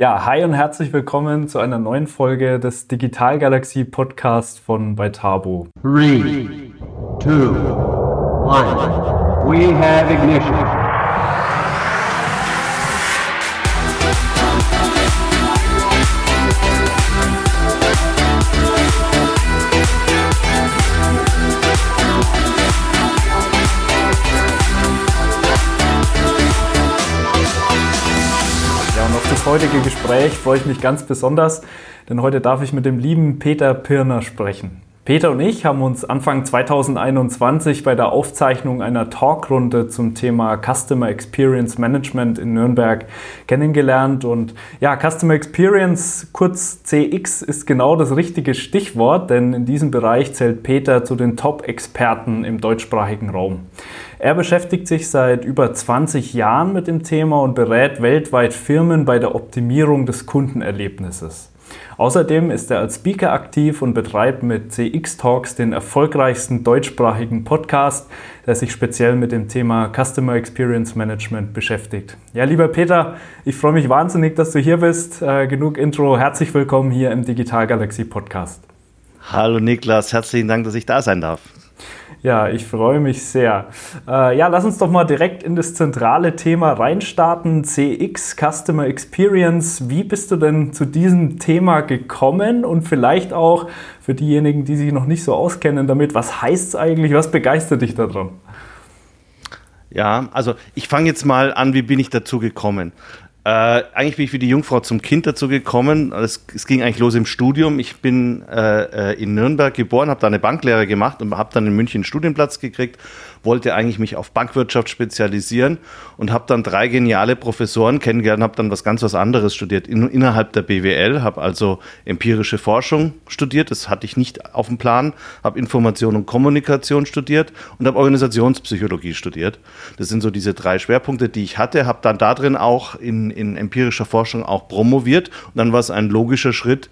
Ja, hi und herzlich willkommen zu einer neuen Folge des Digitalgalaxie Podcast von Beitabo. 3, 2, 1, we have ignition. Heutige Gespräch freue ich mich ganz besonders, denn heute darf ich mit dem lieben Peter Pirner sprechen. Peter und ich haben uns Anfang 2021 bei der Aufzeichnung einer Talkrunde zum Thema Customer Experience Management in Nürnberg kennengelernt. Und ja, Customer Experience, kurz CX, ist genau das richtige Stichwort, denn in diesem Bereich zählt Peter zu den Top-Experten im deutschsprachigen Raum. Er beschäftigt sich seit über 20 Jahren mit dem Thema und berät weltweit Firmen bei der Optimierung des Kundenerlebnisses. Außerdem ist er als Speaker aktiv und betreibt mit CX Talks den erfolgreichsten deutschsprachigen Podcast, der sich speziell mit dem Thema Customer Experience Management beschäftigt. Ja, lieber Peter, ich freue mich wahnsinnig, dass du hier bist. Äh, genug Intro. Herzlich willkommen hier im Digital Galaxy Podcast. Hallo Niklas, herzlichen Dank, dass ich da sein darf. Ja, ich freue mich sehr. Äh, ja, lass uns doch mal direkt in das zentrale Thema reinstarten. CX, Customer Experience. Wie bist du denn zu diesem Thema gekommen? Und vielleicht auch für diejenigen, die sich noch nicht so auskennen damit, was heißt es eigentlich? Was begeistert dich daran? Ja, also ich fange jetzt mal an, wie bin ich dazu gekommen? Äh, eigentlich bin ich wie die Jungfrau zum Kind dazu gekommen. Es, es ging eigentlich los im Studium. Ich bin äh, äh in Nürnberg geboren, habe da eine Banklehre gemacht und habe dann in München einen Studienplatz gekriegt wollte eigentlich mich auf Bankwirtschaft spezialisieren und habe dann drei geniale Professoren kennengelernt, habe dann was ganz was anderes studiert in, innerhalb der BWL, habe also empirische Forschung studiert, das hatte ich nicht auf dem Plan, habe Information und Kommunikation studiert und habe Organisationspsychologie studiert. Das sind so diese drei Schwerpunkte, die ich hatte, habe dann darin auch in, in empirischer Forschung auch promoviert. Und dann war es ein logischer Schritt,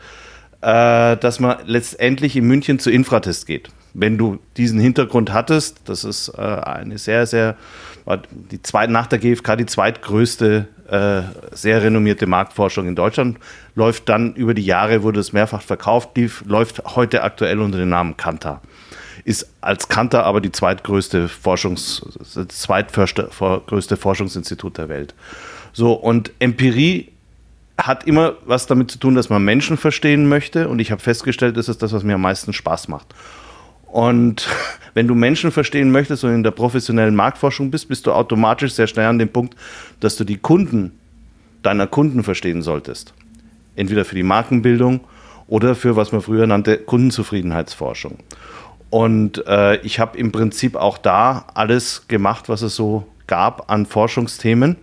äh, dass man letztendlich in München zu Infratest geht wenn du diesen Hintergrund hattest, das ist äh, eine sehr, sehr, die zweit, nach der GfK die zweitgrößte, äh, sehr renommierte Marktforschung in Deutschland, läuft dann über die Jahre, wurde es mehrfach verkauft, die läuft heute aktuell unter dem Namen Kantar. Ist als Kantar aber die zweitgrößte Forschungs, das zweitgrößte Forschungsinstitut der Welt. So, und Empirie hat immer was damit zu tun, dass man Menschen verstehen möchte. Und ich habe festgestellt, das ist das, was mir am meisten Spaß macht. Und wenn du Menschen verstehen möchtest und in der professionellen Marktforschung bist, bist du automatisch sehr schnell an dem Punkt, dass du die Kunden deiner Kunden verstehen solltest. Entweder für die Markenbildung oder für, was man früher nannte, Kundenzufriedenheitsforschung. Und äh, ich habe im Prinzip auch da alles gemacht, was es so gab an Forschungsthemen,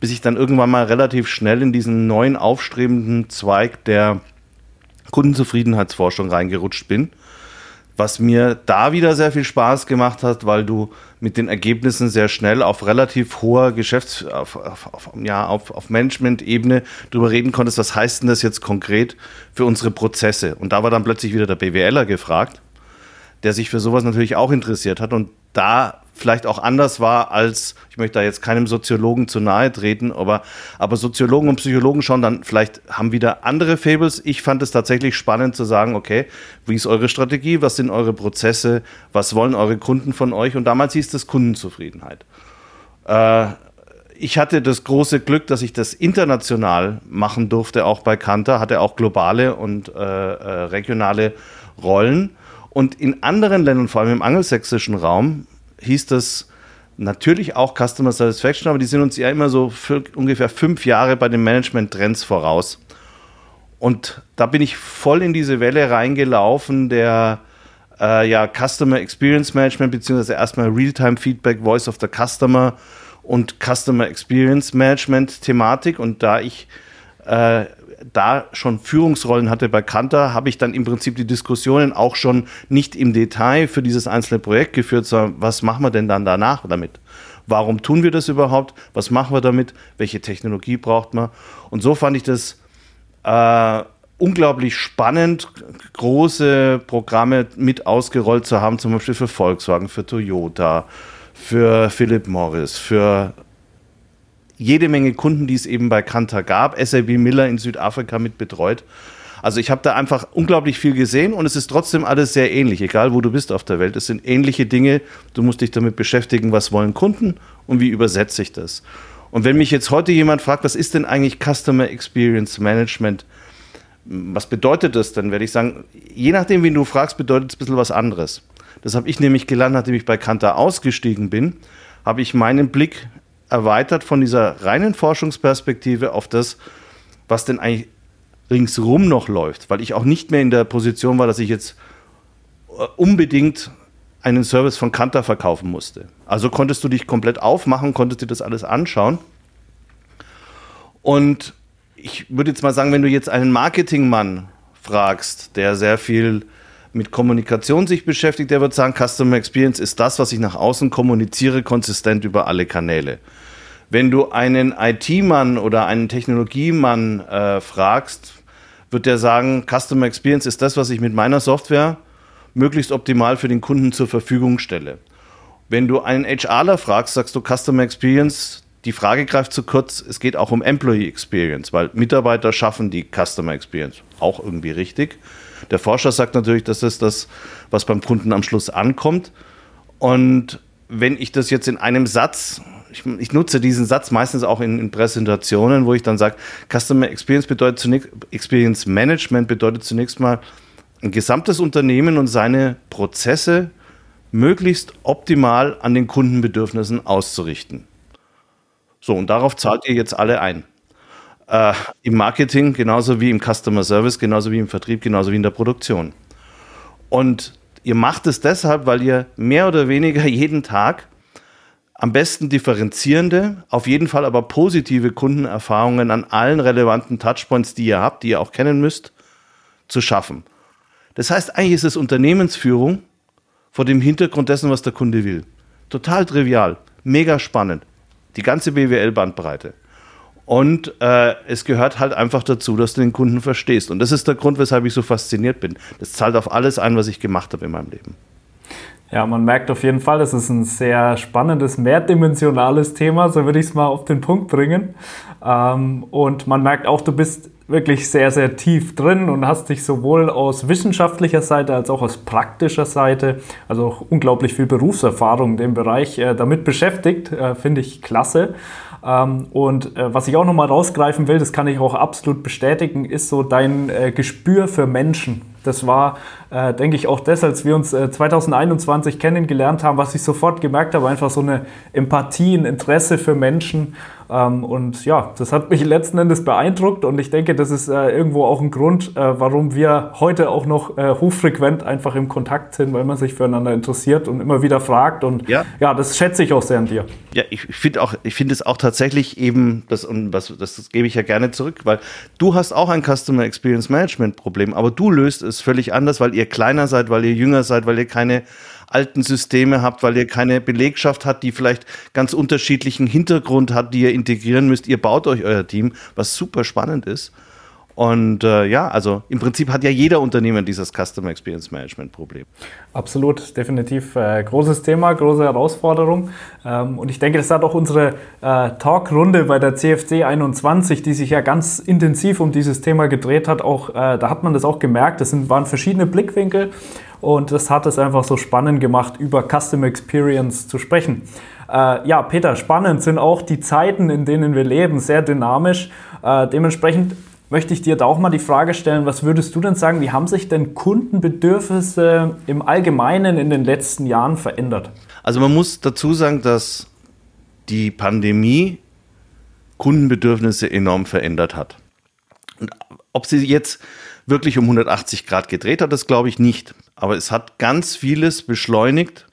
bis ich dann irgendwann mal relativ schnell in diesen neuen aufstrebenden Zweig der Kundenzufriedenheitsforschung reingerutscht bin was mir da wieder sehr viel Spaß gemacht hat, weil du mit den Ergebnissen sehr schnell auf relativ hoher Geschäfts-, auf, auf, auf, ja, auf, auf Management-Ebene drüber reden konntest, was heißt denn das jetzt konkret für unsere Prozesse? Und da war dann plötzlich wieder der BWLer gefragt, der sich für sowas natürlich auch interessiert hat und da vielleicht auch anders war als, ich möchte da jetzt keinem Soziologen zu nahe treten, aber, aber Soziologen und Psychologen schauen dann vielleicht, haben wieder andere Fables. Ich fand es tatsächlich spannend zu sagen, okay, wie ist eure Strategie, was sind eure Prozesse, was wollen eure Kunden von euch? Und damals hieß das Kundenzufriedenheit. Äh, ich hatte das große Glück, dass ich das international machen durfte, auch bei Kanter, hatte auch globale und äh, äh, regionale Rollen. Und in anderen Ländern, vor allem im angelsächsischen Raum, hieß das natürlich auch Customer Satisfaction, aber die sind uns ja immer so ungefähr fünf Jahre bei den Management-Trends voraus. Und da bin ich voll in diese Welle reingelaufen, der äh, ja, Customer Experience Management, beziehungsweise erstmal Real-Time Feedback, Voice of the Customer und Customer Experience Management Thematik. Und da ich äh, da schon Führungsrollen hatte bei Kanter, habe ich dann im Prinzip die Diskussionen auch schon nicht im Detail für dieses einzelne Projekt geführt, sondern was machen wir denn dann danach damit? Warum tun wir das überhaupt? Was machen wir damit? Welche Technologie braucht man? Und so fand ich das äh, unglaublich spannend, große Programme mit ausgerollt zu haben, zum Beispiel für Volkswagen, für Toyota, für Philip Morris, für jede Menge Kunden, die es eben bei Kantar gab, SAB Miller in Südafrika mit betreut. Also ich habe da einfach unglaublich viel gesehen und es ist trotzdem alles sehr ähnlich, egal wo du bist auf der Welt. Es sind ähnliche Dinge. Du musst dich damit beschäftigen, was wollen Kunden und wie übersetze ich das. Und wenn mich jetzt heute jemand fragt, was ist denn eigentlich Customer Experience Management? Was bedeutet das denn? Werde ich sagen, je nachdem, wen du fragst, bedeutet es ein bisschen was anderes. Das habe ich nämlich gelernt, nachdem ich bei Kantar ausgestiegen bin, habe ich meinen Blick erweitert von dieser reinen Forschungsperspektive auf das, was denn eigentlich ringsrum noch läuft, weil ich auch nicht mehr in der Position war, dass ich jetzt äh, unbedingt einen Service von Kantar verkaufen musste. Also konntest du dich komplett aufmachen, konntest dir das alles anschauen. Und ich würde jetzt mal sagen, wenn du jetzt einen Marketingmann fragst, der sehr viel mit Kommunikation sich beschäftigt, der wird sagen, Customer Experience ist das, was ich nach außen kommuniziere, konsistent über alle Kanäle. Wenn du einen IT-Mann oder einen Technologiemann äh, fragst, wird der sagen, Customer Experience ist das, was ich mit meiner Software möglichst optimal für den Kunden zur Verfügung stelle. Wenn du einen HRler fragst, sagst du Customer Experience, die Frage greift zu kurz, es geht auch um Employee Experience, weil Mitarbeiter schaffen die Customer Experience. Auch irgendwie richtig. Der Forscher sagt natürlich, das ist das, was beim Kunden am Schluss ankommt. Und wenn ich das jetzt in einem Satz, ich, ich nutze diesen Satz meistens auch in, in, Präsentationen, wo ich dann sage, Customer Experience bedeutet zunächst, Experience Management bedeutet zunächst mal, ein gesamtes Unternehmen und seine Prozesse möglichst optimal an den Kundenbedürfnissen auszurichten. So, und darauf zahlt ihr jetzt alle ein. Äh, Im Marketing genauso wie im Customer Service, genauso wie im Vertrieb, genauso wie in der Produktion. Und ihr macht es deshalb, weil ihr mehr oder weniger jeden Tag am besten differenzierende, auf jeden Fall aber positive Kundenerfahrungen an allen relevanten Touchpoints, die ihr habt, die ihr auch kennen müsst, zu schaffen. Das heißt, eigentlich ist es Unternehmensführung vor dem Hintergrund dessen, was der Kunde will. Total trivial, mega spannend. Die ganze BWL-Bandbreite. Und äh, es gehört halt einfach dazu, dass du den Kunden verstehst. Und das ist der Grund, weshalb ich so fasziniert bin. Das zahlt auf alles ein, was ich gemacht habe in meinem Leben. Ja, man merkt auf jeden Fall, es ist ein sehr spannendes, mehrdimensionales Thema, so würde ich es mal auf den Punkt bringen. Ähm, und man merkt auch, du bist wirklich sehr, sehr tief drin und hast dich sowohl aus wissenschaftlicher Seite als auch aus praktischer Seite, also auch unglaublich viel Berufserfahrung in dem Bereich äh, damit beschäftigt, äh, finde ich klasse. Ähm, und äh, was ich auch nochmal rausgreifen will, das kann ich auch absolut bestätigen, ist so dein äh, Gespür für Menschen. Das war, äh, denke ich, auch das, als wir uns 2021 kennengelernt haben, was ich sofort gemerkt habe, einfach so eine Empathie, ein Interesse für Menschen ähm, und ja, das hat mich letzten Endes beeindruckt und ich denke, das ist äh, irgendwo auch ein Grund, äh, warum wir heute auch noch äh, hochfrequent einfach im Kontakt sind, weil man sich füreinander interessiert und immer wieder fragt und ja, ja das schätze ich auch sehr an dir. Ja, ich finde auch, ich finde es auch tatsächlich eben, das, und was, das, das gebe ich ja gerne zurück, weil du hast auch ein Customer Experience Management Problem, aber du löst es völlig anders, weil ihr kleiner seid, weil ihr jünger seid, weil ihr keine alten Systeme habt, weil ihr keine Belegschaft habt, die vielleicht ganz unterschiedlichen Hintergrund hat, die ihr integrieren müsst. Ihr baut euch euer Team, was super spannend ist. Und äh, ja, also im Prinzip hat ja jeder Unternehmer dieses Customer Experience Management Problem. Absolut, definitiv äh, großes Thema, große Herausforderung. Ähm, und ich denke, das hat auch unsere äh, Talkrunde bei der CFC 21, die sich ja ganz intensiv um dieses Thema gedreht hat, auch äh, da hat man das auch gemerkt. Das sind, waren verschiedene Blickwinkel und das hat es einfach so spannend gemacht, über Customer Experience zu sprechen. Äh, ja, Peter, spannend sind auch die Zeiten, in denen wir leben, sehr dynamisch. Äh, dementsprechend möchte ich dir da auch mal die Frage stellen, was würdest du denn sagen, wie haben sich denn Kundenbedürfnisse im Allgemeinen in den letzten Jahren verändert? Also man muss dazu sagen, dass die Pandemie Kundenbedürfnisse enorm verändert hat. Und ob sie jetzt wirklich um 180 Grad gedreht hat, das glaube ich nicht. Aber es hat ganz vieles beschleunigt.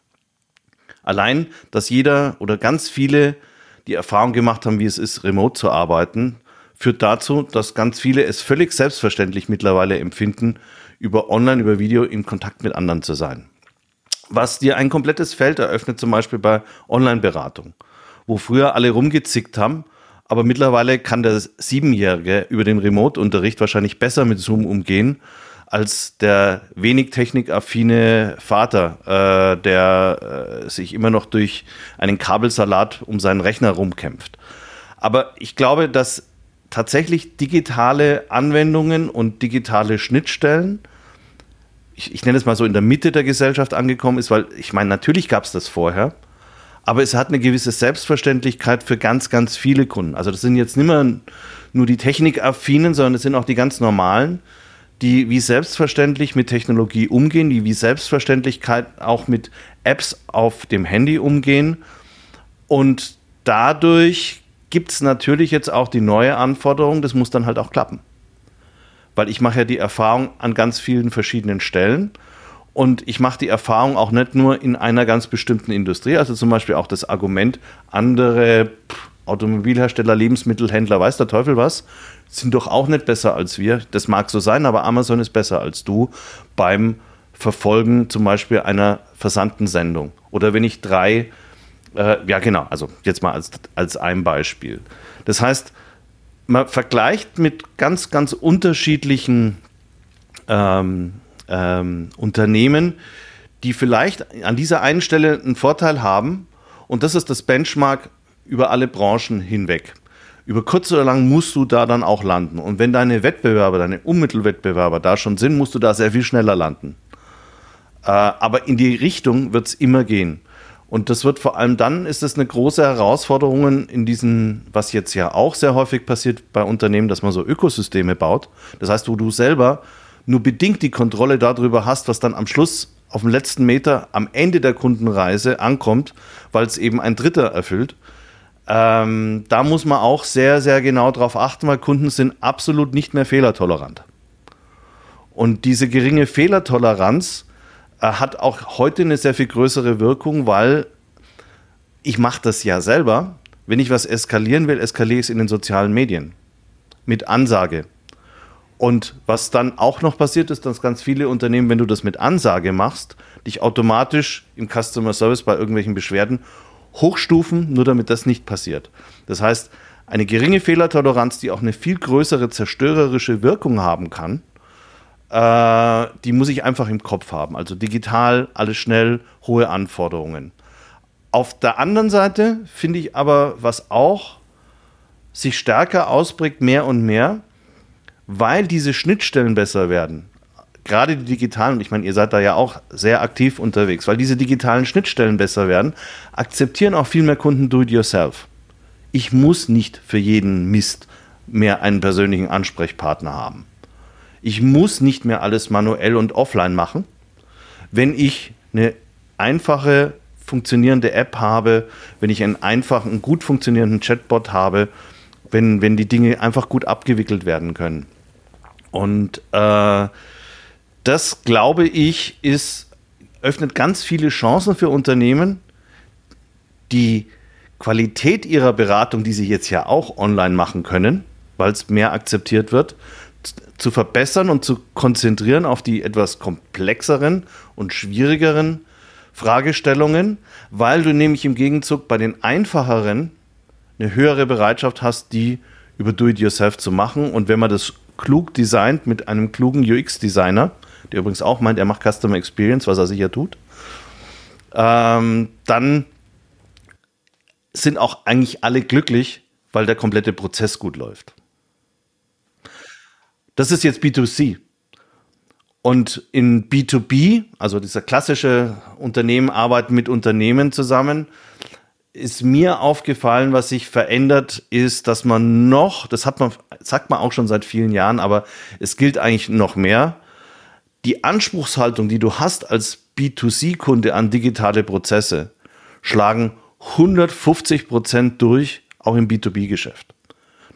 Allein, dass jeder oder ganz viele die Erfahrung gemacht haben, wie es ist, remote zu arbeiten, führt dazu, dass ganz viele es völlig selbstverständlich mittlerweile empfinden, über Online, über Video in Kontakt mit anderen zu sein. Was dir ein komplettes Feld eröffnet, zum Beispiel bei Online-Beratung, wo früher alle rumgezickt haben, aber mittlerweile kann der Siebenjährige über den Remote-Unterricht wahrscheinlich besser mit Zoom umgehen als der wenig technikaffine Vater, äh, der äh, sich immer noch durch einen Kabelsalat um seinen Rechner rumkämpft. Aber ich glaube, dass tatsächlich digitale Anwendungen und digitale Schnittstellen, ich, ich nenne es mal so, in der Mitte der Gesellschaft angekommen ist, weil ich meine, natürlich gab es das vorher, aber es hat eine gewisse Selbstverständlichkeit für ganz, ganz viele Kunden. Also das sind jetzt nicht mehr nur die Technikaffinen, sondern es sind auch die ganz normalen, die wie selbstverständlich mit Technologie umgehen, die wie Selbstverständlichkeit auch mit Apps auf dem Handy umgehen. Und dadurch gibt es natürlich jetzt auch die neue Anforderung, das muss dann halt auch klappen. Weil ich mache ja die Erfahrung an ganz vielen verschiedenen Stellen und ich mache die Erfahrung auch nicht nur in einer ganz bestimmten Industrie, also zum Beispiel auch das Argument, andere Automobilhersteller, Lebensmittelhändler, weiß der Teufel was, sind doch auch nicht besser als wir. Das mag so sein, aber Amazon ist besser als du beim Verfolgen zum Beispiel einer versandten Sendung. Oder wenn ich drei, äh, ja genau, also jetzt mal als, als ein Beispiel. Das heißt, man vergleicht mit ganz, ganz unterschiedlichen ähm, ähm, Unternehmen, die vielleicht an dieser einen Stelle einen Vorteil haben. Und das ist das Benchmark über alle Branchen hinweg. Über kurz oder lang musst du da dann auch landen. Und wenn deine Wettbewerber, deine Unmittelwettbewerber da schon sind, musst du da sehr viel schneller landen. Äh, aber in die Richtung wird es immer gehen. Und das wird vor allem dann, ist es eine große Herausforderung in diesen, was jetzt ja auch sehr häufig passiert bei Unternehmen, dass man so Ökosysteme baut. Das heißt, wo du selber nur bedingt die Kontrolle darüber hast, was dann am Schluss auf dem letzten Meter am Ende der Kundenreise ankommt, weil es eben ein Dritter erfüllt. Ähm, da muss man auch sehr, sehr genau darauf achten, weil Kunden sind absolut nicht mehr fehlertolerant. Und diese geringe Fehlertoleranz äh, hat auch heute eine sehr viel größere Wirkung, weil ich mache das ja selber. Wenn ich was eskalieren will, eskaliere ich es in den sozialen Medien. Mit Ansage. Und was dann auch noch passiert ist, dass ganz viele Unternehmen, wenn du das mit Ansage machst, dich automatisch im Customer Service bei irgendwelchen Beschwerden hochstufen, nur damit das nicht passiert. Das heißt, eine geringe Fehlertoleranz, die auch eine viel größere zerstörerische Wirkung haben kann, äh, die muss ich einfach im Kopf haben. Also digital, alles schnell, hohe Anforderungen. Auf der anderen Seite finde ich aber, was auch sich stärker ausprägt, mehr und mehr, weil diese Schnittstellen besser werden, gerade die digitalen, ich meine, ihr seid da ja auch sehr aktiv unterwegs, weil diese digitalen Schnittstellen besser werden, akzeptieren auch viel mehr Kunden Do-it-yourself. Ich muss nicht für jeden Mist mehr einen persönlichen Ansprechpartner haben. Ich muss nicht mehr alles manuell und offline machen, wenn ich eine einfache funktionierende App habe, wenn ich einen einfachen, gut funktionierenden Chatbot habe, wenn, wenn die Dinge einfach gut abgewickelt werden können. Und äh, das, glaube ich, ist, öffnet ganz viele Chancen für Unternehmen, die Qualität ihrer Beratung, die sie jetzt ja auch online machen können, weil es mehr akzeptiert wird, zu verbessern und zu konzentrieren auf die etwas komplexeren und schwierigeren Fragestellungen, weil du nämlich im Gegenzug bei den einfacheren eine höhere Bereitschaft hast, die über Do-it-yourself zu machen. Und wenn man das klug designt mit einem klugen UX-Designer, der übrigens auch meint, er macht Customer Experience, was er sicher tut, ähm, dann sind auch eigentlich alle glücklich, weil der komplette Prozess gut läuft. Das ist jetzt B2C. Und in B2B, also dieser klassische Unternehmen arbeiten mit Unternehmen zusammen, ist mir aufgefallen, was sich verändert, ist, dass man noch, das hat man, sagt man auch schon seit vielen Jahren, aber es gilt eigentlich noch mehr, die Anspruchshaltung, die du hast als B2C-Kunde an digitale Prozesse, schlagen 150 Prozent durch, auch im B2B-Geschäft.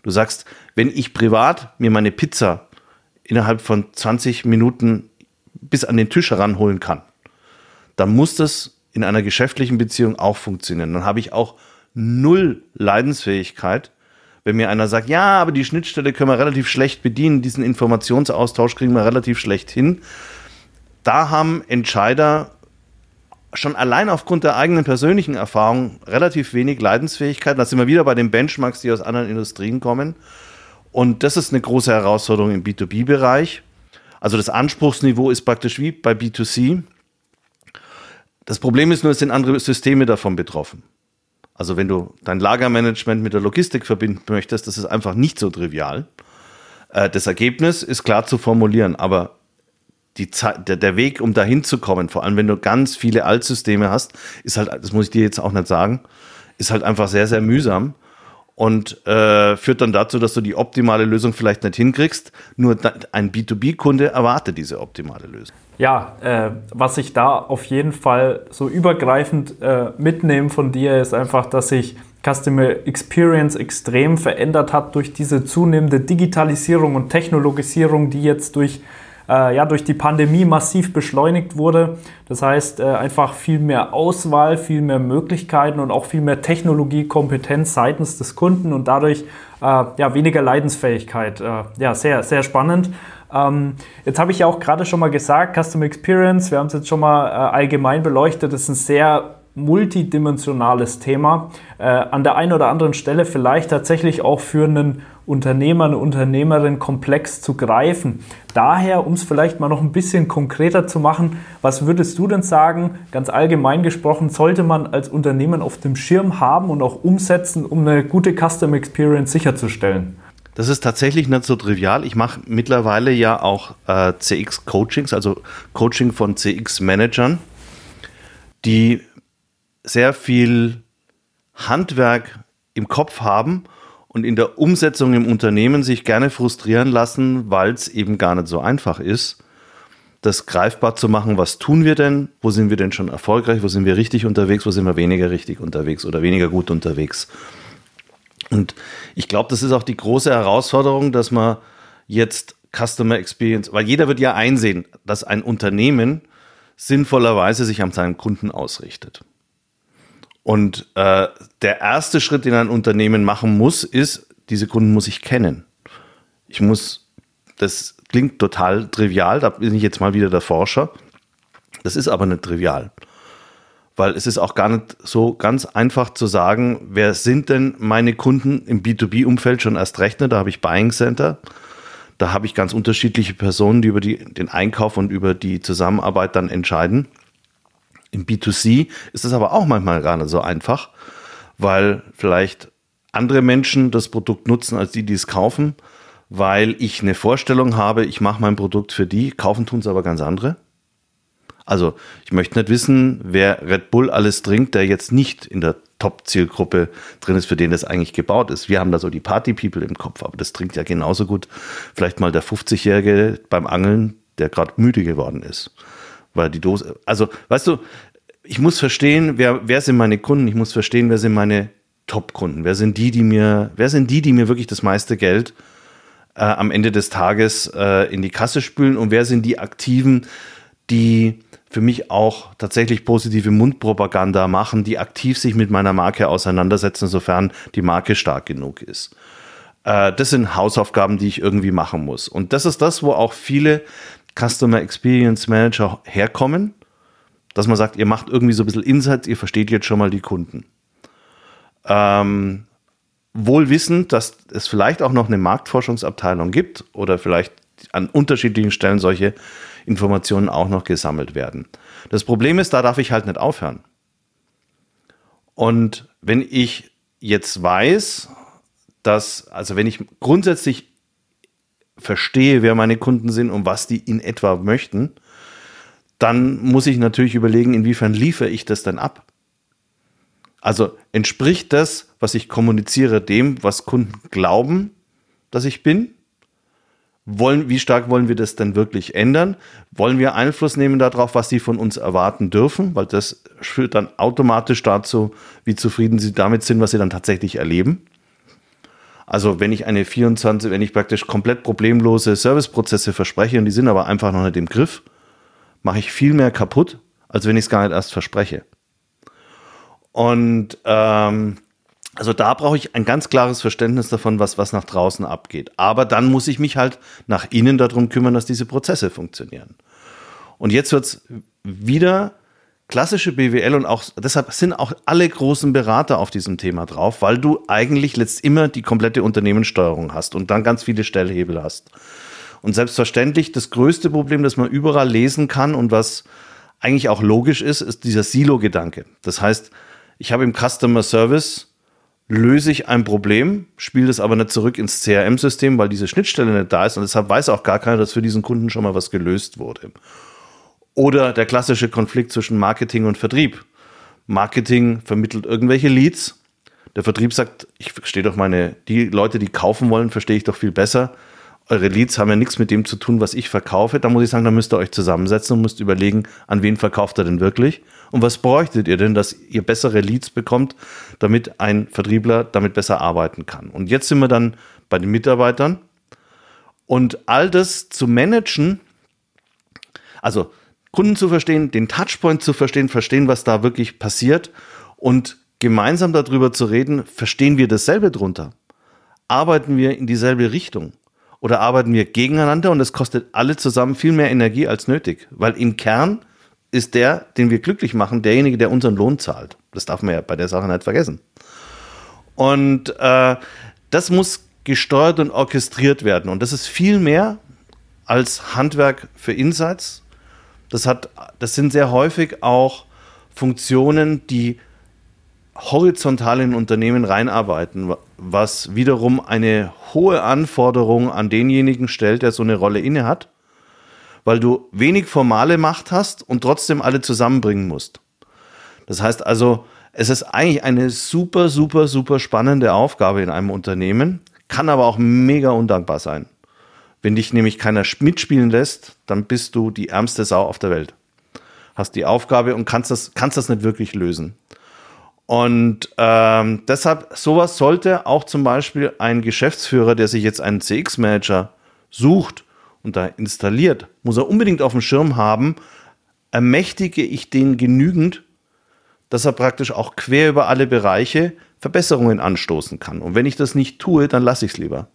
Du sagst, wenn ich privat mir meine Pizza innerhalb von 20 Minuten bis an den Tisch heranholen kann, dann muss das in einer geschäftlichen Beziehung auch funktionieren. Dann habe ich auch null Leidensfähigkeit, wenn mir einer sagt, ja, aber die Schnittstelle können wir relativ schlecht bedienen, diesen Informationsaustausch kriegen wir relativ schlecht hin. Da haben Entscheider schon allein aufgrund der eigenen persönlichen Erfahrung relativ wenig Leidensfähigkeit. Da sind wir wieder bei den Benchmarks, die aus anderen Industrien kommen. Und das ist eine große Herausforderung im B2B-Bereich. Also das Anspruchsniveau ist praktisch wie bei B2C. Das Problem ist nur, es sind andere Systeme davon betroffen. Also wenn du dein Lagermanagement mit der Logistik verbinden möchtest, das ist einfach nicht so trivial. Äh, das Ergebnis ist klar zu formulieren, aber Zeit, der Weg, um dahin zu kommen, vor allem wenn du ganz viele Altsysteme hast, ist halt, das muss ich dir jetzt auch nicht sagen, ist halt einfach sehr, sehr mühsam und äh, führt dann dazu, dass du die optimale Lösung vielleicht nicht hinkriegst. Nur ein B2B-Kunde erwartet diese optimale Lösung. Ja, äh, was ich da auf jeden Fall so übergreifend äh, mitnehme von dir, ist einfach, dass sich Customer Experience extrem verändert hat durch diese zunehmende Digitalisierung und Technologisierung, die jetzt durch äh, ja, durch die Pandemie massiv beschleunigt wurde. Das heißt, äh, einfach viel mehr Auswahl, viel mehr Möglichkeiten und auch viel mehr Technologiekompetenz seitens des Kunden und dadurch äh, ja, weniger Leidensfähigkeit. Äh, ja, sehr, sehr spannend. Ähm, jetzt habe ich ja auch gerade schon mal gesagt, Customer Experience, wir haben es jetzt schon mal äh, allgemein beleuchtet, ist ein sehr multidimensionales Thema. Äh, an der einen oder anderen Stelle vielleicht tatsächlich auch für einen Unternehmer, eine Unternehmerin komplex zu greifen. Daher, um es vielleicht mal noch ein bisschen konkreter zu machen, was würdest du denn sagen, ganz allgemein gesprochen, sollte man als Unternehmen auf dem Schirm haben und auch umsetzen, um eine gute Customer Experience sicherzustellen? Das ist tatsächlich nicht so trivial. Ich mache mittlerweile ja auch äh, CX-Coachings, also Coaching von CX-Managern, die sehr viel Handwerk im Kopf haben und in der Umsetzung im Unternehmen sich gerne frustrieren lassen, weil es eben gar nicht so einfach ist, das greifbar zu machen, was tun wir denn, wo sind wir denn schon erfolgreich, wo sind wir richtig unterwegs, wo sind wir weniger richtig unterwegs oder weniger gut unterwegs. Und ich glaube, das ist auch die große Herausforderung, dass man jetzt Customer Experience, weil jeder wird ja einsehen, dass ein Unternehmen sinnvollerweise sich an seinen Kunden ausrichtet. Und äh, der erste Schritt, den ein Unternehmen machen muss, ist, diese Kunden muss ich kennen. Ich muss, das klingt total trivial, da bin ich jetzt mal wieder der Forscher. Das ist aber nicht trivial. Weil es ist auch gar nicht so ganz einfach zu sagen, wer sind denn meine Kunden im B2B-Umfeld schon erst rechnen. Da habe ich Buying Center. Da habe ich ganz unterschiedliche Personen, die über die, den Einkauf und über die Zusammenarbeit dann entscheiden. Im B2C ist es aber auch manchmal gar nicht so einfach, weil vielleicht andere Menschen das Produkt nutzen als die, die es kaufen, weil ich eine Vorstellung habe, ich mache mein Produkt für die, kaufen tun es aber ganz andere. Also ich möchte nicht wissen, wer Red Bull alles trinkt, der jetzt nicht in der Top-Zielgruppe drin ist, für den das eigentlich gebaut ist. Wir haben da so die Party-People im Kopf, aber das trinkt ja genauso gut vielleicht mal der 50-Jährige beim Angeln, der gerade müde geworden ist weil die Dose, also weißt du, ich muss verstehen, wer, wer sind meine Kunden, ich muss verstehen, wer sind meine Top-Kunden, wer sind die, die mir, wer sind die, die mir wirklich das meiste Geld äh, am Ende des Tages äh, in die Kasse spülen und wer sind die Aktiven, die für mich auch tatsächlich positive Mundpropaganda machen, die aktiv sich mit meiner Marke auseinandersetzen, sofern die Marke stark genug ist. Äh, das sind Hausaufgaben, die ich irgendwie machen muss. Und das ist das, wo auch viele Customer Experience Manager herkommen, dass man sagt, ihr macht irgendwie so ein bisschen Insights, ihr versteht jetzt schon mal die Kunden. Ähm, wohl wissend, dass es vielleicht auch noch eine Marktforschungsabteilung gibt oder vielleicht an unterschiedlichen Stellen solche Informationen auch noch gesammelt werden. Das Problem ist, da darf ich halt nicht aufhören. Und wenn ich jetzt weiß, dass, also wenn ich grundsätzlich verstehe, wer meine Kunden sind und was die in etwa möchten, dann muss ich natürlich überlegen, inwiefern liefere ich das dann ab. Also entspricht das, was ich kommuniziere, dem, was Kunden glauben, dass ich bin? Wollen, wie stark wollen wir das denn wirklich ändern? Wollen wir Einfluss nehmen darauf, was sie von uns erwarten dürfen? Weil das führt dann automatisch dazu, wie zufrieden sie damit sind, was sie dann tatsächlich erleben. Also wenn ich eine 24, wenn ich praktisch komplett problemlose Serviceprozesse verspreche und die sind aber einfach noch nicht im Griff, mache ich viel mehr kaputt, als wenn ich es gar nicht erst verspreche. Und ähm, also da brauche ich ein ganz klares Verständnis davon, was, was nach draußen abgeht. Aber dann muss ich mich halt nach innen darum kümmern, dass diese Prozesse funktionieren. Und jetzt wird es wieder klassische BWL und auch deshalb sind auch alle großen Berater auf diesem Thema drauf, weil du eigentlich letzt immer die komplette Unternehmenssteuerung hast und dann ganz viele Stellhebel hast. Und selbstverständlich das größte Problem, das man überall lesen kann und was eigentlich auch logisch ist, ist dieser Silo-Gedanke. Das heißt, ich habe im Customer Service, löse ich ein Problem, spiele das aber nicht zurück ins CRM-System, weil diese Schnittstelle nicht da ist und deshalb weiß auch gar keiner, dass für diesen Kunden schon mal was gelöst wurde. Oder der klassische Konflikt zwischen Marketing und Vertrieb. Marketing vermittelt irgendwelche Leads. Der Vertrieb sagt, ich verstehe doch meine, die Leute, die kaufen wollen, verstehe ich doch viel besser eure Leads haben ja nichts mit dem zu tun, was ich verkaufe. Da muss ich sagen, da müsst ihr euch zusammensetzen und müsst überlegen, an wen verkauft er denn wirklich und was bräuchtet ihr denn, dass ihr bessere Leads bekommt, damit ein Vertriebler damit besser arbeiten kann. Und jetzt sind wir dann bei den Mitarbeitern und all das zu managen, also Kunden zu verstehen, den Touchpoint zu verstehen, verstehen, was da wirklich passiert und gemeinsam darüber zu reden, verstehen wir dasselbe drunter? Arbeiten wir in dieselbe Richtung? Oder arbeiten wir gegeneinander und es kostet alle zusammen viel mehr Energie als nötig, weil im Kern ist der, den wir glücklich machen, derjenige, der unseren Lohn zahlt. Das darf man ja bei der Sache nicht vergessen. Und äh, das muss gesteuert und orchestriert werden. Und das ist viel mehr als Handwerk für Insights. Das, hat, das sind sehr häufig auch Funktionen, die horizontal in Unternehmen reinarbeiten, was wiederum eine hohe Anforderung an denjenigen stellt, der so eine Rolle inne hat, weil du wenig formale Macht hast und trotzdem alle zusammenbringen musst. Das heißt also, es ist eigentlich eine super, super, super spannende Aufgabe in einem Unternehmen, kann aber auch mega undankbar sein. Wenn dich nämlich keiner mitspielen lässt, dann bist du die ärmste Sau auf der Welt. Hast die Aufgabe und kannst das, kannst das nicht wirklich lösen. Und ähm, deshalb, sowas sollte auch zum Beispiel ein Geschäftsführer, der sich jetzt einen CX-Manager sucht und da installiert, muss er unbedingt auf dem Schirm haben, ermächtige ich den genügend, dass er praktisch auch quer über alle Bereiche Verbesserungen anstoßen kann. Und wenn ich das nicht tue, dann lasse ich es lieber.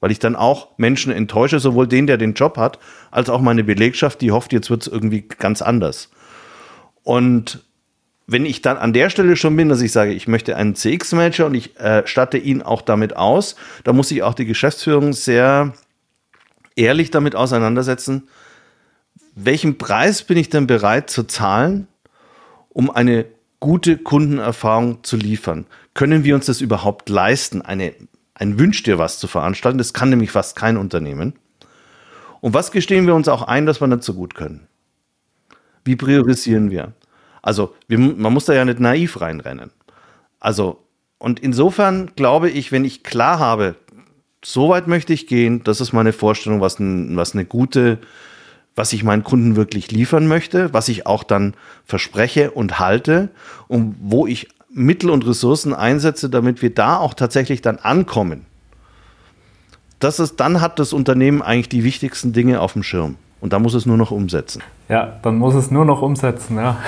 Weil ich dann auch Menschen enttäusche, sowohl den, der den Job hat, als auch meine Belegschaft, die hofft, jetzt wird es irgendwie ganz anders. Und wenn ich dann an der Stelle schon bin, dass ich sage, ich möchte einen CX-Manager und ich äh, statte ihn auch damit aus, da muss sich auch die Geschäftsführung sehr ehrlich damit auseinandersetzen, welchen Preis bin ich denn bereit zu zahlen, um eine gute Kundenerfahrung zu liefern? Können wir uns das überhaupt leisten, eine, ein Wünsch dir was zu veranstalten? Das kann nämlich fast kein Unternehmen. Und was gestehen wir uns auch ein, dass wir nicht so gut können? Wie priorisieren wir? Also wir, man muss da ja nicht naiv reinrennen. Also, und insofern glaube ich, wenn ich klar habe, so weit möchte ich gehen, das ist meine Vorstellung, was, was eine gute, was ich meinen Kunden wirklich liefern möchte, was ich auch dann verspreche und halte und wo ich Mittel und Ressourcen einsetze, damit wir da auch tatsächlich dann ankommen. Das ist, dann hat das Unternehmen eigentlich die wichtigsten Dinge auf dem Schirm. Und da muss es nur noch umsetzen. Ja, dann muss es nur noch umsetzen, ja.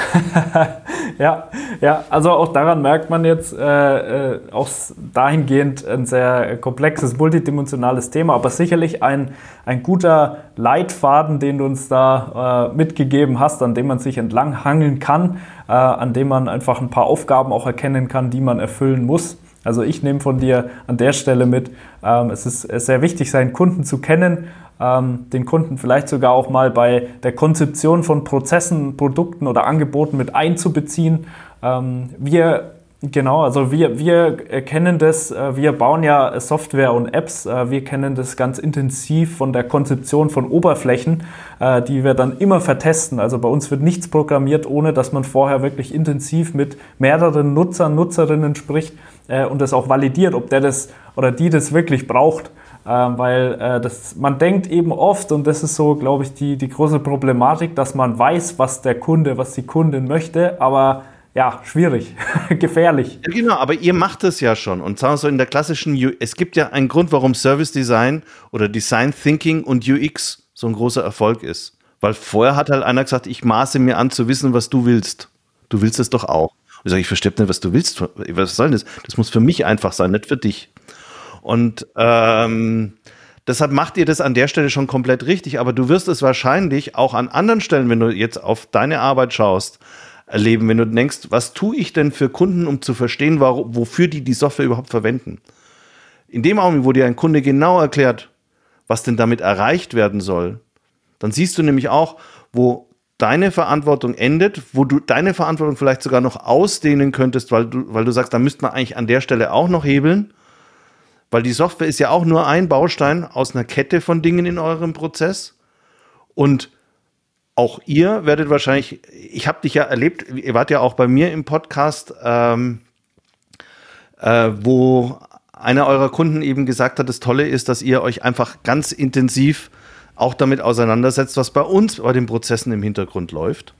ja, ja, also auch daran merkt man jetzt äh, äh, auch dahingehend ein sehr komplexes, multidimensionales Thema, aber sicherlich ein, ein guter Leitfaden, den du uns da äh, mitgegeben hast, an dem man sich entlang hangeln kann, äh, an dem man einfach ein paar Aufgaben auch erkennen kann, die man erfüllen muss. Also ich nehme von dir an der Stelle mit, ähm, es ist sehr wichtig, seinen Kunden zu kennen, ähm, den Kunden vielleicht sogar auch mal bei der Konzeption von Prozessen, Produkten oder Angeboten mit einzubeziehen. Ähm, wir Genau, also wir, wir kennen das, äh, wir bauen ja Software und Apps, äh, wir kennen das ganz intensiv von der Konzeption von Oberflächen, äh, die wir dann immer vertesten. Also bei uns wird nichts programmiert, ohne dass man vorher wirklich intensiv mit mehreren Nutzern, Nutzerinnen spricht und das auch validiert, ob der das oder die das wirklich braucht. Ähm, weil äh, das, man denkt eben oft, und das ist so, glaube ich, die, die große Problematik, dass man weiß, was der Kunde, was die Kundin möchte, aber ja, schwierig, gefährlich. Ja, genau, aber ihr macht es ja schon. Und sagen wir so in der klassischen, U es gibt ja einen Grund, warum Service Design oder Design Thinking und UX so ein großer Erfolg ist. Weil vorher hat halt einer gesagt, ich maße mir an zu wissen, was du willst. Du willst es doch auch. Und ich sage, ich verstehe nicht, was du willst. Was soll das? Das muss für mich einfach sein, nicht für dich. Und ähm, deshalb macht ihr das an der Stelle schon komplett richtig, aber du wirst es wahrscheinlich auch an anderen Stellen, wenn du jetzt auf deine Arbeit schaust, erleben, wenn du denkst, was tue ich denn für Kunden, um zu verstehen, warum, wofür die die Software überhaupt verwenden. In dem Augenblick, wo dir ein Kunde genau erklärt, was denn damit erreicht werden soll, dann siehst du nämlich auch, wo deine Verantwortung endet, wo du deine Verantwortung vielleicht sogar noch ausdehnen könntest, weil du, weil du sagst, da müsste man eigentlich an der Stelle auch noch hebeln. Weil die Software ist ja auch nur ein Baustein aus einer Kette von Dingen in eurem Prozess. Und auch ihr werdet wahrscheinlich, ich habe dich ja erlebt, ihr wart ja auch bei mir im Podcast, ähm, äh, wo einer eurer Kunden eben gesagt hat, das Tolle ist, dass ihr euch einfach ganz intensiv auch damit auseinandersetzt, was bei uns bei den Prozessen im Hintergrund läuft.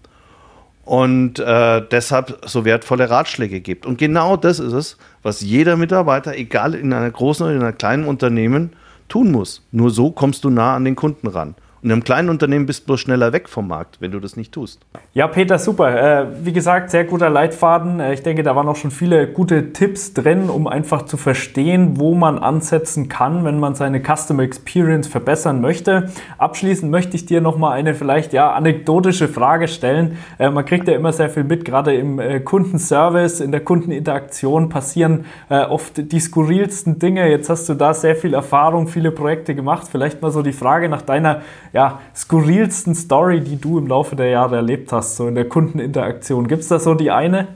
Und äh, deshalb so wertvolle Ratschläge gibt. Und genau das ist es, was jeder Mitarbeiter, egal in einer großen oder in einer kleinen Unternehmen, tun muss. Nur so kommst du nah an den Kunden ran. Und im kleinen Unternehmen bist du bloß schneller weg vom Markt, wenn du das nicht tust. Ja, Peter, super. Äh, wie gesagt, sehr guter Leitfaden. Äh, ich denke, da waren auch schon viele gute Tipps drin, um einfach zu verstehen, wo man ansetzen kann, wenn man seine Customer Experience verbessern möchte. Abschließend möchte ich dir nochmal eine vielleicht ja anekdotische Frage stellen. Äh, man kriegt ja immer sehr viel mit, gerade im Kundenservice, in der Kundeninteraktion passieren oft die skurrilsten Dinge. Jetzt hast du da sehr viel Erfahrung, viele Projekte gemacht. Vielleicht mal so die Frage nach deiner ja, skurrilsten Story, die du im Laufe der Jahre erlebt hast, so in der Kundeninteraktion? Gibt es da so die eine?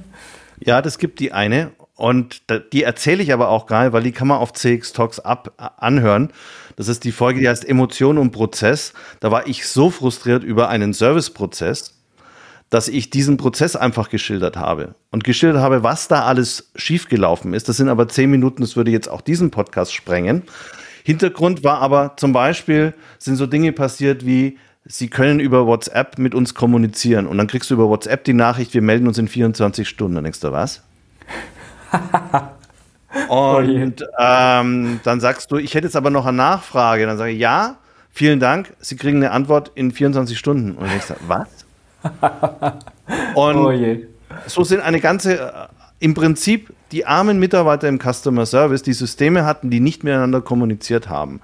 Ja, das gibt die eine. Und die erzähle ich aber auch gar nicht, weil die kann man auf CX Talks ab anhören. Das ist die Folge, die heißt Emotion und Prozess. Da war ich so frustriert über einen Serviceprozess, dass ich diesen Prozess einfach geschildert habe und geschildert habe, was da alles schiefgelaufen ist. Das sind aber zehn Minuten, das würde jetzt auch diesen Podcast sprengen. Hintergrund war aber zum Beispiel, sind so Dinge passiert wie, Sie können über WhatsApp mit uns kommunizieren und dann kriegst du über WhatsApp die Nachricht, wir melden uns in 24 Stunden. Dann denkst du, was? und ähm, dann sagst du, ich hätte jetzt aber noch eine Nachfrage. Dann sage ich, ja, vielen Dank, Sie kriegen eine Antwort in 24 Stunden. Und dann denkst du, was? und oh so sind eine ganze im Prinzip die armen Mitarbeiter im Customer Service, die Systeme hatten, die nicht miteinander kommuniziert haben.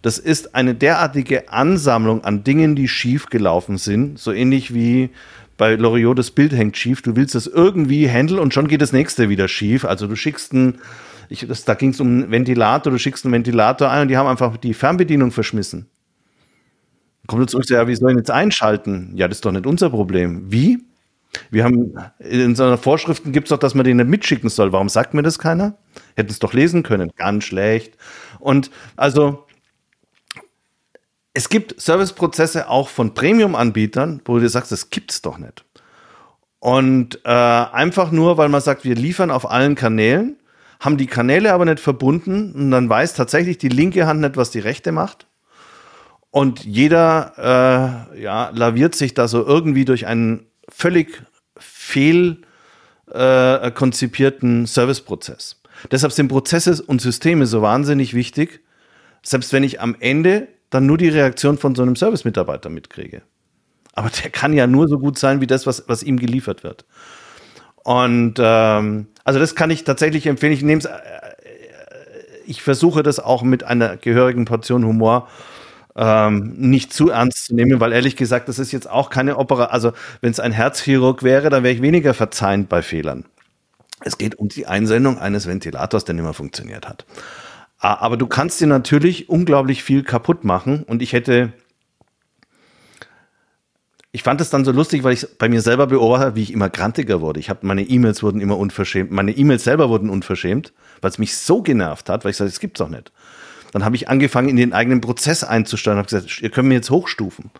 Das ist eine derartige Ansammlung an Dingen, die schief gelaufen sind, so ähnlich wie bei Loriot das Bild hängt schief. Du willst das irgendwie handeln und schon geht das nächste wieder schief. Also du schickst ein, ich, das, da ging es um einen Ventilator, du schickst einen Ventilator ein und die haben einfach die Fernbedienung verschmissen. Kommt jetzt zurück, ja, wie soll ich jetzt einschalten? Ja, das ist doch nicht unser Problem. Wie? Wir haben in so Vorschriften gibt es doch, dass man den nicht mitschicken soll. Warum sagt mir das keiner? Hätten es doch lesen können. Ganz schlecht. Und also es gibt Serviceprozesse auch von Premium-Anbietern, wo du sagst, das gibt's doch nicht. Und äh, einfach nur, weil man sagt, wir liefern auf allen Kanälen, haben die Kanäle aber nicht verbunden und dann weiß tatsächlich die linke Hand nicht, was die rechte macht. Und jeder äh, ja, laviert sich da so irgendwie durch einen völlig fehl äh, konzipierten Serviceprozess. Deshalb sind Prozesse und Systeme so wahnsinnig wichtig, selbst wenn ich am Ende dann nur die Reaktion von so einem Service-Mitarbeiter mitkriege. Aber der kann ja nur so gut sein wie das, was, was ihm geliefert wird. Und ähm, also das kann ich tatsächlich empfehlen. Ich es, äh, ich versuche das auch mit einer gehörigen Portion Humor ähm, nicht zu ernst zu nehmen, weil ehrlich gesagt, das ist jetzt auch keine Opera. Also, wenn es ein Herzchirurg wäre, dann wäre ich weniger verzeihend bei Fehlern. Es geht um die Einsendung eines Ventilators, der nicht mehr funktioniert hat. Aber du kannst dir natürlich unglaublich viel kaputt machen und ich hätte ich fand es dann so lustig, weil ich bei mir selber beobachtet wie ich immer grantiger wurde. Ich habe meine E-Mails wurden immer unverschämt, meine E-Mails selber wurden unverschämt, weil es mich so genervt hat, weil ich sage, es gibt's doch nicht. Dann habe ich angefangen, in den eigenen Prozess einzusteuern habe gesagt, ihr könnt mir jetzt hochstufen.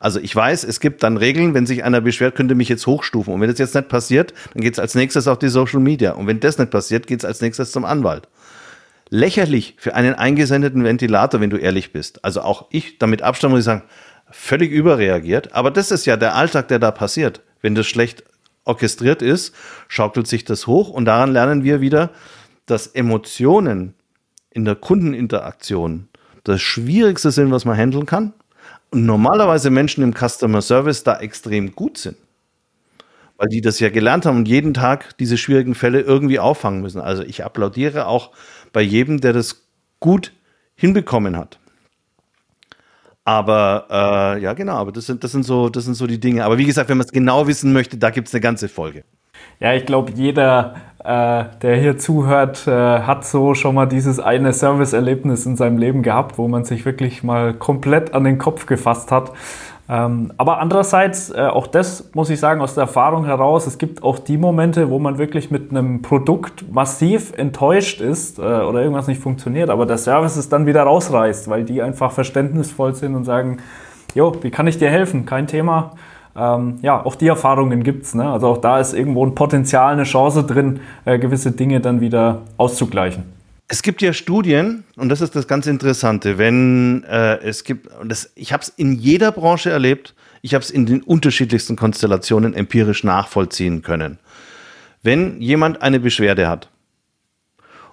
Also ich weiß, es gibt dann Regeln, wenn sich einer beschwert, könnte mich jetzt hochstufen. Und wenn das jetzt nicht passiert, dann geht es als nächstes auf die Social Media. Und wenn das nicht passiert, geht es als nächstes zum Anwalt. Lächerlich für einen eingesendeten Ventilator, wenn du ehrlich bist. Also auch ich damit Abstand muss ich sagen, völlig überreagiert. Aber das ist ja der Alltag, der da passiert. Wenn das schlecht orchestriert ist, schaukelt sich das hoch und daran lernen wir wieder, dass Emotionen in der Kundeninteraktion das Schwierigste sind, was man handeln kann. Und normalerweise Menschen im Customer Service da extrem gut sind. Weil die das ja gelernt haben und jeden Tag diese schwierigen Fälle irgendwie auffangen müssen. Also ich applaudiere auch bei jedem, der das gut hinbekommen hat. Aber äh, ja, genau, aber das sind, das, sind so, das sind so die Dinge. Aber wie gesagt, wenn man es genau wissen möchte, da gibt es eine ganze Folge. Ja, ich glaube, jeder, äh, der hier zuhört, äh, hat so schon mal dieses eine Service-Erlebnis in seinem Leben gehabt, wo man sich wirklich mal komplett an den Kopf gefasst hat. Ähm, aber andererseits, äh, auch das muss ich sagen, aus der Erfahrung heraus, es gibt auch die Momente, wo man wirklich mit einem Produkt massiv enttäuscht ist äh, oder irgendwas nicht funktioniert, aber der Service es dann wieder rausreißt, weil die einfach verständnisvoll sind und sagen, jo, wie kann ich dir helfen? Kein Thema. Ähm, ja, auch die Erfahrungen gibt es. Ne? Also auch da ist irgendwo ein Potenzial, eine Chance drin, äh, gewisse Dinge dann wieder auszugleichen. Es gibt ja Studien, und das ist das ganz Interessante, wenn äh, es gibt, das, ich habe es in jeder Branche erlebt, ich habe es in den unterschiedlichsten Konstellationen empirisch nachvollziehen können. Wenn jemand eine Beschwerde hat,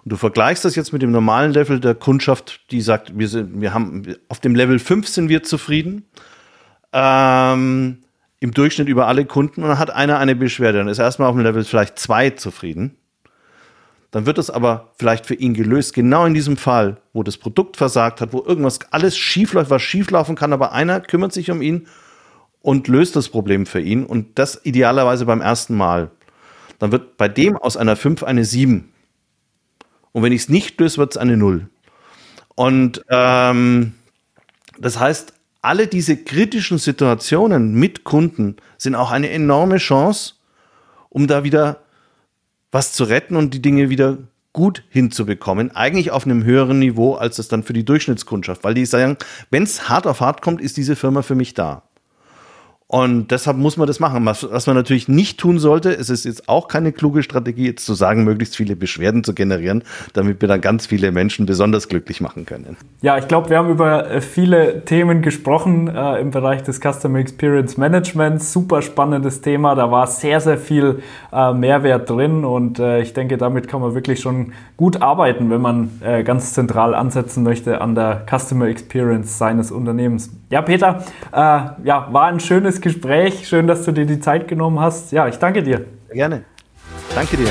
und du vergleichst das jetzt mit dem normalen Level der Kundschaft, die sagt, wir sind, wir haben, auf dem Level 5 sind wir zufrieden, ähm, im Durchschnitt über alle Kunden, und dann hat einer eine Beschwerde, dann ist er erstmal auf dem Level vielleicht 2 zufrieden dann wird es aber vielleicht für ihn gelöst. Genau in diesem Fall, wo das Produkt versagt hat, wo irgendwas alles schief läuft, was schief laufen kann, aber einer kümmert sich um ihn und löst das Problem für ihn und das idealerweise beim ersten Mal. Dann wird bei dem aus einer 5 eine 7. Und wenn ich es nicht löse, wird es eine 0. Und ähm, das heißt, alle diese kritischen Situationen mit Kunden sind auch eine enorme Chance, um da wieder was zu retten und die Dinge wieder gut hinzubekommen, eigentlich auf einem höheren Niveau als es dann für die Durchschnittskundschaft, weil die sagen, wenn es hart auf hart kommt, ist diese Firma für mich da. Und deshalb muss man das machen. Was, was man natürlich nicht tun sollte, es ist jetzt auch keine kluge Strategie, jetzt zu sagen, möglichst viele Beschwerden zu generieren, damit wir dann ganz viele Menschen besonders glücklich machen können. Ja, ich glaube, wir haben über äh, viele Themen gesprochen äh, im Bereich des Customer Experience Managements. Super spannendes Thema. Da war sehr, sehr viel äh, Mehrwert drin und äh, ich denke, damit kann man wirklich schon gut arbeiten, wenn man äh, ganz zentral ansetzen möchte an der Customer Experience seines Unternehmens. Ja, Peter, äh, ja, war ein schönes Gespräch. Schön, dass du dir die Zeit genommen hast. Ja, ich danke dir. Gerne. Danke dir.